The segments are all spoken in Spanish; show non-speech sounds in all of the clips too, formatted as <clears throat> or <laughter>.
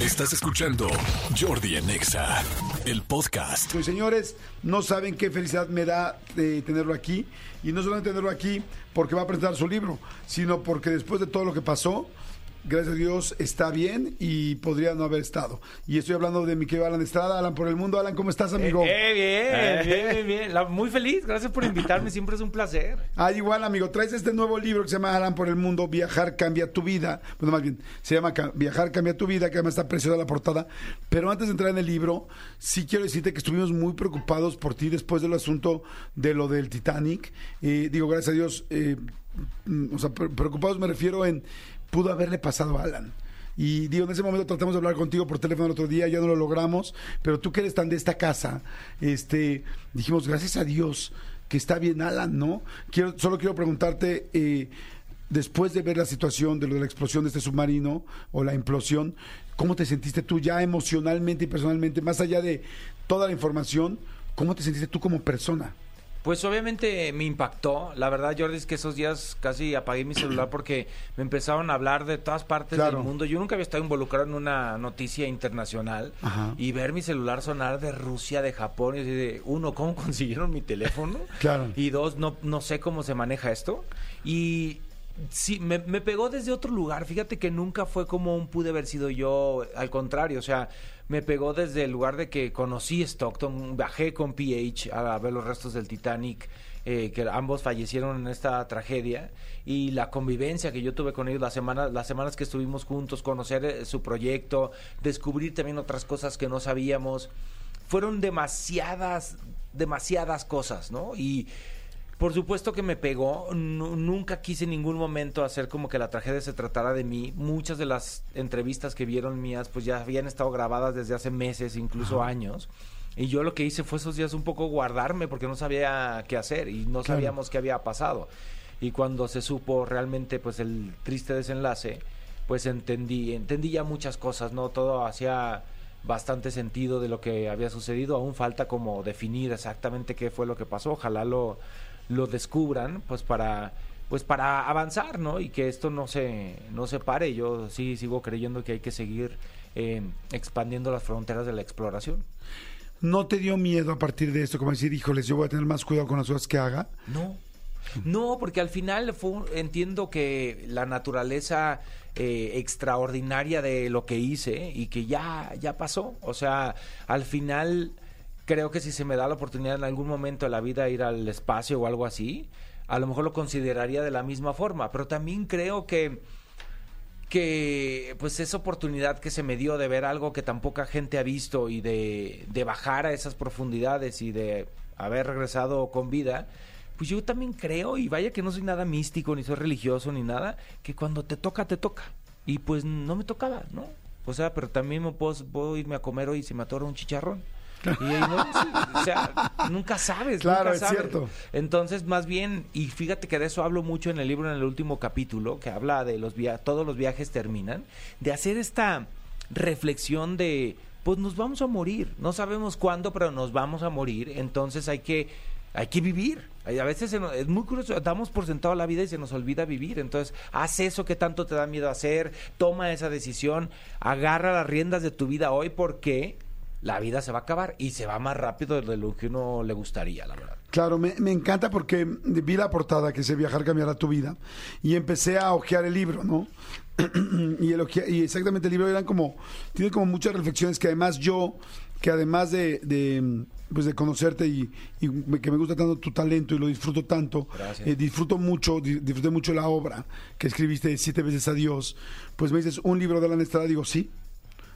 Estás escuchando Jordi en Exa, el podcast. Pues, señores, no saben qué felicidad me da de tenerlo aquí. Y no solamente tenerlo aquí porque va a presentar su libro, sino porque después de todo lo que pasó, gracias a Dios está bien y podría no haber estado. Y estoy hablando de mi querido Alan Estrada. Alan por el mundo. Alan, ¿cómo estás, amigo? Eh, bien, bien, bien, bien. La- muy feliz, gracias por invitarme, siempre es un placer. Ah, igual, amigo, traes este nuevo libro que se llama Alan por el mundo, Viajar cambia tu vida. Bueno, más bien, se llama Viajar cambia tu vida, que además está preciosa la portada. Pero antes de entrar en el libro, sí quiero decirte que estuvimos muy preocupados por ti después del asunto de lo del Titanic. Eh, digo, gracias a Dios, eh, mm, o sea, pre- preocupados me refiero en, pudo haberle pasado a Alan. Y digo, en ese momento tratamos de hablar contigo por teléfono el otro día, ya no lo logramos, pero tú que eres tan de esta casa, este, dijimos, gracias a Dios que está bien Alan, ¿no? Quiero, solo quiero preguntarte, eh, después de ver la situación de lo de la explosión de este submarino o la implosión, ¿cómo te sentiste tú ya emocionalmente y personalmente, más allá de toda la información, cómo te sentiste tú como persona? Pues obviamente me impactó. La verdad, Jordi, es que esos días casi apagué mi celular <clears throat> porque me empezaron a hablar de todas partes Claro. del mundo. Yo nunca había estado involucrado en una noticia internacional Ajá. y ver mi celular sonar de Rusia, de Japón, y de, uno, ¿cómo <laughs> consiguieron mi teléfono? Claro. Y dos, no, no sé cómo se maneja esto. Y sí, me, pegó desde otro lugar. Fíjate que nunca fue como un pude haber sido yo, al contrario, o sea, me pegó desde el lugar de que conocí Stockton, bajé con PH a ver los restos del Titanic. eh, que ambos fallecieron en esta tragedia y la convivencia que yo tuve con ellos las semanas las semanas que estuvimos juntos conocer eh, su proyecto descubrir también otras cosas que no sabíamos fueron demasiadas demasiadas cosas no y por supuesto que me pegó. Nu- nunca quise en ningún momento hacer como que la tragedia se tratara de mí. Muchas de las entrevistas que vieron mías, pues ya habían estado grabadas desde hace meses, incluso años. Y yo lo que hice fue esos días un poco guardarme porque no sabía qué hacer y no Claro. sabíamos qué había pasado. Y cuando se supo realmente pues el triste desenlace, pues entendí, entendí ya muchas cosas, ¿no? Todo hacía bastante sentido de lo que había sucedido. Aún falta como definir exactamente qué fue lo que pasó. Ojalá lo, lo descubran, pues para pues para avanzar, ¿no? Y que esto no se no se pare. Yo sí sigo creyendo que hay que seguir eh, expandiendo las fronteras de la exploración. ¿No te dio miedo a partir de esto, como decir, híjoles, yo voy a tener más cuidado con las cosas que haga? No. No, porque al final fue entiendo que la naturaleza eh, extraordinaria de lo que hice y que ya, ya pasó. O sea, al final creo que si se me da la oportunidad en algún momento de la vida ir al espacio o algo así, a lo mejor lo consideraría de la misma forma. Pero también creo que que pues esa oportunidad que se me dio de ver algo que tan poca gente ha visto y de, de bajar a esas profundidades y de haber regresado con vida, pues yo también creo, y vaya que no soy nada místico, ni soy religioso, ni nada, que cuando te toca, te toca. Y pues no me tocaba, ¿no? O sea, pero también me puedo, irme a comer hoy y se me atora un chicharrón. Y no, o sea, nunca sabes. Claro, nunca es sabes. cierto. Entonces, más bien, y fíjate que de eso hablo mucho en el libro, en el último capítulo, que habla de los viajes, todos los viajes terminan, de hacer esta reflexión de, pues nos vamos a morir, no sabemos cuándo, pero nos vamos a morir, entonces hay que, hay que vivir. A veces se nos- es muy curioso, damos por sentado la vida y se nos olvida vivir, entonces haz eso que tanto te da miedo hacer, toma esa decisión, agarra las riendas de tu vida hoy porque la vida se va a acabar y se va más rápido de lo que uno le gustaría, la verdad. Claro, me, me encanta porque vi la portada que dice Viajar cambiará tu vida y empecé a ojear el libro, ¿no? <clears throat> y, el ojea- y exactamente el libro eran como, tiene como muchas reflexiones que además yo, que además de, de, pues de conocerte y, que me gusta tanto tu talento y lo disfruto tanto, eh, disfruto mucho, di- disfruté mucho la obra que escribiste Siete veces a Dios, pues me dices un libro de Alan Estrada, digo sí,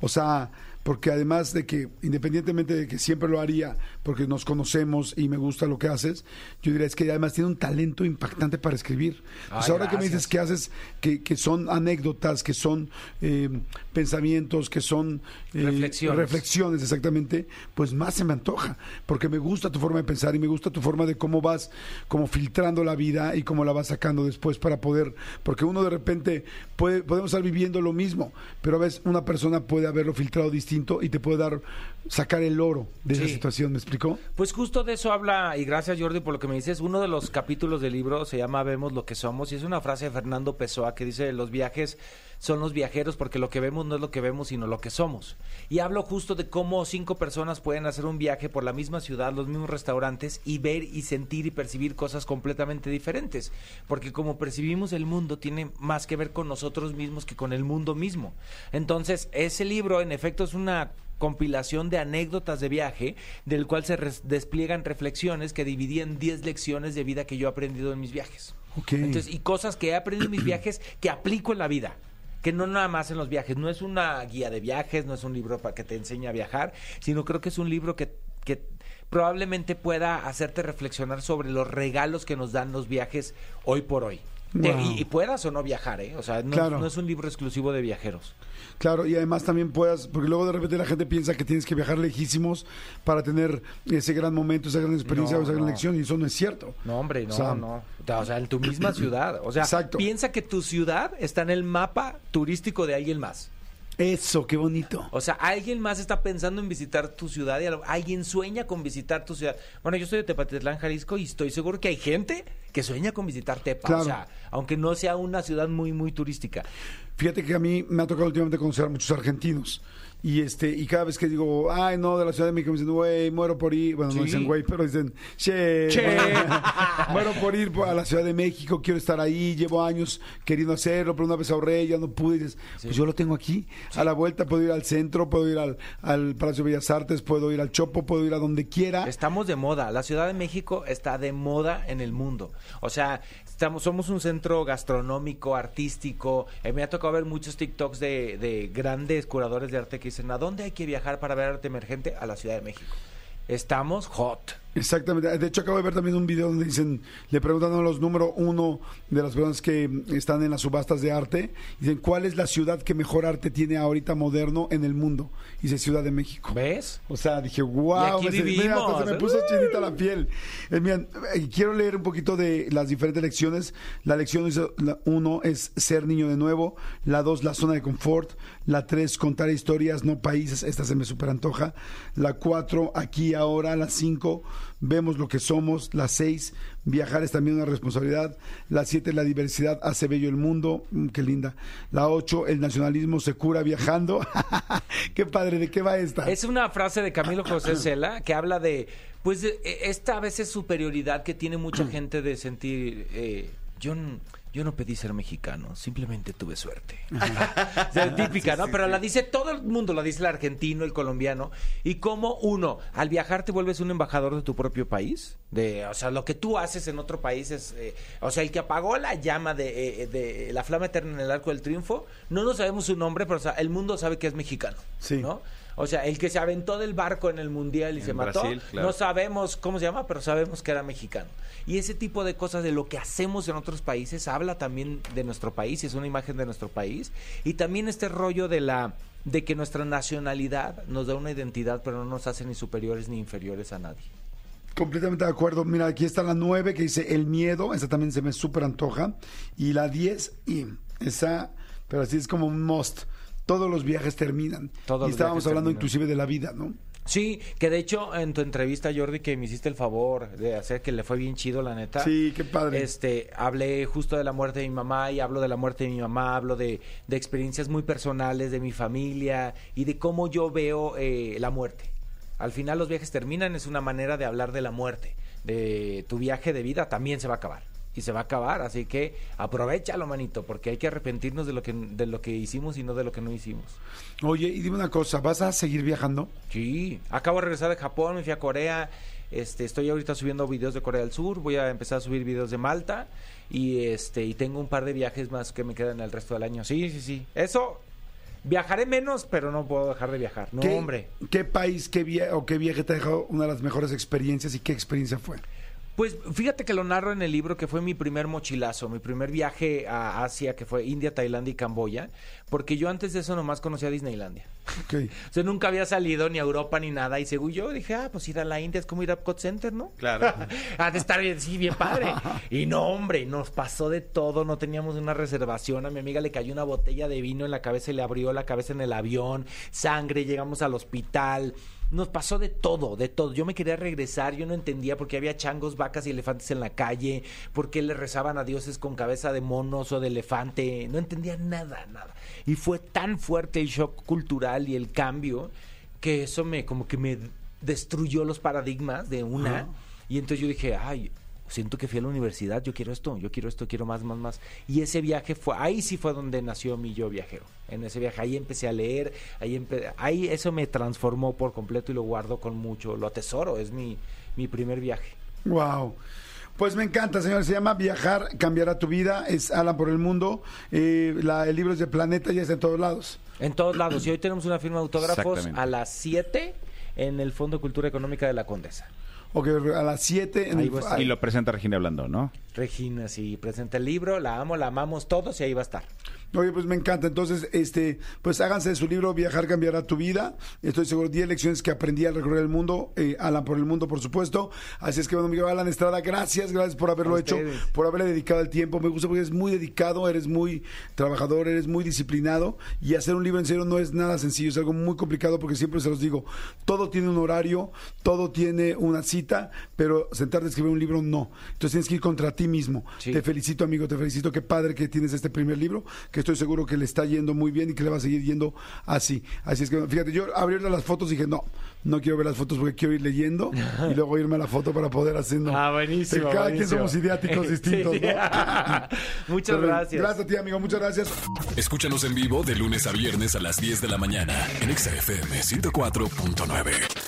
o sea, porque además de que, independientemente de que siempre lo haría, porque nos conocemos y me gusta lo que haces, yo diría es que además tiene un talento impactante para escribir. Ay, ahora que me dices gracias. que haces, que, que son anécdotas, que son eh, pensamientos, que son eh, Reflexiones. reflexiones, exactamente, pues más se me antoja, porque me gusta tu forma de pensar y me gusta tu forma de cómo vas como filtrando la vida y cómo la vas sacando después para poder, porque uno de repente puede, podemos estar viviendo lo mismo, pero a veces una persona puede haberlo filtrado distinto y te puede dar, sacar el oro de esa Sí. situación, ¿me explicó? Pues justo de eso habla, y gracias Jordi por lo que me dices, uno de los capítulos del libro se llama Vemos lo que somos, y es una frase de Fernando Pessoa que dice, los viajes son los viajeros, porque lo que vemos no es lo que vemos, sino lo que somos. Y hablo justo de cómo cinco personas pueden hacer un viaje por la misma ciudad, los mismos restaurantes, y ver y sentir y percibir cosas completamente diferentes. Porque como percibimos el mundo tiene más que ver con nosotros mismos que con el mundo mismo. Entonces, ese libro, en efecto, es una compilación de anécdotas de viaje, del cual se res- despliegan reflexiones que dividí en 10 lecciones de vida que yo he aprendido en mis viajes. Entonces, y cosas que he aprendido en mis viajes que aplico en la vida. Que no nada más en los viajes. No es una guía de viajes, no es un libro para que te enseñe a viajar, sino creo que es un libro que, que probablemente pueda hacerte reflexionar sobre los regalos que nos dan los viajes hoy por hoy. Wow. y, y puedas o no viajar, ¿eh? O sea, no, Claro. no es un libro exclusivo de viajeros. Claro, y además también puedas, porque luego de repente la gente piensa que tienes que viajar lejísimos para tener ese gran momento, esa gran experiencia No, esa gran lección, y eso no es cierto. No, hombre, no, O sea, no. O sea, en tu misma <clears throat> ciudad. O sea, Exacto. piensa que tu ciudad está en el mapa turístico de alguien más. Eso, qué bonito. O sea, alguien más está pensando en visitar tu ciudad y alguien sueña con visitar tu ciudad. Bueno, yo soy de Tepatitlán, Jalisco y estoy seguro que hay gente que sueña con visitar Tepa. Claro. O sea, aunque no sea una ciudad muy, muy turística. Fíjate que a mí me ha tocado últimamente conocer a muchos argentinos. Y este, y cada vez que digo, ay no, de la Ciudad de México, me dicen, güey, muero por ir. Bueno, no Sí. dicen güey, pero dicen, che, Che. <laughs> muero por ir a la Ciudad de México, quiero estar ahí, llevo años queriendo hacerlo, pero una vez ahorré, ya no pude. Y dices, pues yo lo tengo aquí. A la vuelta puedo ir al centro, puedo ir al, al Palacio de Bellas Artes, puedo ir al Chopo, puedo ir a donde quiera. Estamos de moda. La Ciudad de México está de moda en el mundo. O sea, estamos, somos un centro gastronómico, artístico. Eh, me ha tocado ver muchos TikToks de, de grandes curadores de arte que dicen, ¿a dónde hay que viajar para ver arte emergente? A la Ciudad de México. Estamos hot. Exactamente. De hecho, acabo de ver también un video donde dicen, le preguntan a los número uno de las personas que están en las subastas de arte, dicen, ¿cuál es la ciudad que mejor arte tiene ahorita moderno en el mundo? Y dice Ciudad de México. ¿Ves? O sea, dije, wow, Y aquí me, se- mira, hasta se me puso chinita la piel. Eh, miren, eh, quiero leer un poquito de las diferentes lecciones. La lección uno es ser niño de nuevo, la dos, la zona de confort, la tres, contar historias, no países, esta se me super antoja, la cuatro, aquí, ahora, la cinco, vemos lo que somos, la seis, viajar es también una responsabilidad, la siete, la diversidad hace bello el mundo, Mm, qué linda, la ocho, el nacionalismo se cura viajando, <laughs> qué padre, ¿de qué va esta? Es una frase de Camilo José Cela que habla de, pues, de, eh, esta a veces superioridad que tiene mucha <clears throat> gente de sentir, eh, yo, yo no pedí ser mexicano, simplemente tuve suerte. <laughs> O sea, típica, ¿no? Pero la dice todo el mundo, la dice el argentino, el colombiano. Y como uno, al viajar te vuelves un embajador de tu propio país. De, o sea, lo que tú haces en otro país es, eh, o sea, el que apagó la llama de, eh, de la flama eterna en el arco del triunfo, no nos sabemos su nombre, pero o sea, el mundo sabe que es mexicano. Sí. ¿no? O sea, el que se aventó del barco en el mundial y En se mató, claro. no sabemos cómo se llama, pero sabemos que era mexicano. Y ese tipo de cosas de lo que hacemos en otros países habla también de nuestro país, es una imagen de nuestro país. Y también este rollo de la de que nuestra nacionalidad nos da una identidad, pero no nos hace ni superiores ni inferiores a nadie. Completamente de acuerdo. Mira, aquí está la 9 que dice el miedo. Esa también se me súper antoja. Y la 10, y esa, pero así es como un must. Todos los viajes terminan. Todos y estábamos hablando terminan. inclusive de la vida, ¿no? Sí, que de hecho en tu entrevista, Jordi, que me hiciste el favor de hacer que le fue bien chido, la neta. Sí, qué padre. Este, hablé justo de la muerte de mi mamá y hablo de la muerte de mi mamá, hablo de, de experiencias muy personales de mi familia y de cómo yo veo eh, la muerte. Al final los viajes terminan, es una manera de hablar de la muerte. De tu viaje de vida también se va a acabar. Y se va a acabar, así que aprovechalo, manito, porque hay que arrepentirnos de lo que, de lo que hicimos y no de lo que no hicimos. Oye, y dime una cosa, ¿vas a seguir viajando? Sí, acabo de regresar de Japón, me fui a Corea, este, estoy ahorita subiendo videos de Corea del Sur, voy a empezar a subir videos de Malta y este y tengo un par de viajes más que me quedan el resto del año. Sí, sí, sí. Eso viajaré menos, pero no puedo dejar de viajar. No, ¿Qué, hombre. ¿Qué país, qué viaje o qué viaje te ha dejado una de las mejores experiencias y qué experiencia fue? Pues fíjate que lo narro en el libro que fue mi primer mochilazo, mi primer viaje a Asia, que fue India, Tailandia y Camboya, porque yo antes de eso nomás conocía Disneylandia. Ok. <laughs> O sea, nunca había salido ni a Europa ni nada. Y según yo dije, ah, pues ir a la India es como ir a Epcot Center, ¿no? Claro. <laughs> ha de estar bien, sí, bien padre. Y no, hombre, nos pasó de todo. No teníamos una reservación. A mi amiga le cayó una botella de vino en la cabeza y le abrió la cabeza en el avión. Sangre, llegamos al hospital. Nos pasó de todo, de todo. Yo me quería regresar, yo no entendía por qué había changos, vacas y elefantes en la calle, por qué le rezaban a dioses con cabeza de monos o de elefante. No entendía nada, nada. Y fue tan fuerte el shock cultural y el cambio que eso me como que me destruyó los paradigmas de una. Y entonces yo dije, ay, siento que fui a la universidad, yo quiero esto, yo quiero esto, quiero más, más, más. Y ese viaje fue, ahí sí fue donde nació mi yo viajero. En ese viaje, ahí empecé a leer, ahí, empe- ahí eso me transformó por completo y lo guardo con mucho, lo atesoro, es mi, mi primer viaje. Wow. Pues me encanta, señor. Se llama Viajar cambiará tu vida. Es Alan por el mundo. Eh, la- el libro es de Planeta y está en todos lados. En todos lados. Y hoy tenemos una firma de autógrafos a las 7 en el Fondo de Cultura Económica de la Condesa. Ok, a las 7 en el. Y lo presenta Regina Blandón, ¿no? Regina, sí, presenta el libro, la amo, la amamos todos y ahí va a estar. Oye, pues me encanta. Entonces, este, pues háganse de su libro Viajar cambiará tu vida. Estoy seguro 10 lecciones que aprendí al recorrer el mundo. Eh, Alan por el mundo, por supuesto. Así es que, bueno, amigo Alan Estrada, gracias, gracias por haberlo hecho, por haberle dedicado el tiempo. Me gusta porque eres muy dedicado, eres muy trabajador, eres muy disciplinado. Y hacer un libro en serio no es nada sencillo, es algo muy complicado porque siempre se los digo, todo tiene un horario, todo tiene una cita, pero sentarte a escribir un libro no. Entonces tienes que ir contra ti mismo. Sí. Te felicito, amigo, te felicito. Qué padre que tienes este primer libro, que estoy seguro que le está yendo muy bien y que le va a seguir yendo así. Así es que, fíjate, yo abrí las fotos y dije, no, no quiero ver las fotos porque quiero ir leyendo y luego irme a la foto para poder hacer. ¿no? <laughs> Ah, buenísimo, Cada quien somos idiáticos <laughs> distintos, Sí. ¿no? <laughs> Muchas Pero, gracias. Gracias a ti, amigo, muchas gracias. Escúchanos en vivo de lunes a viernes a las 10 de la mañana en Exa FM 104.9.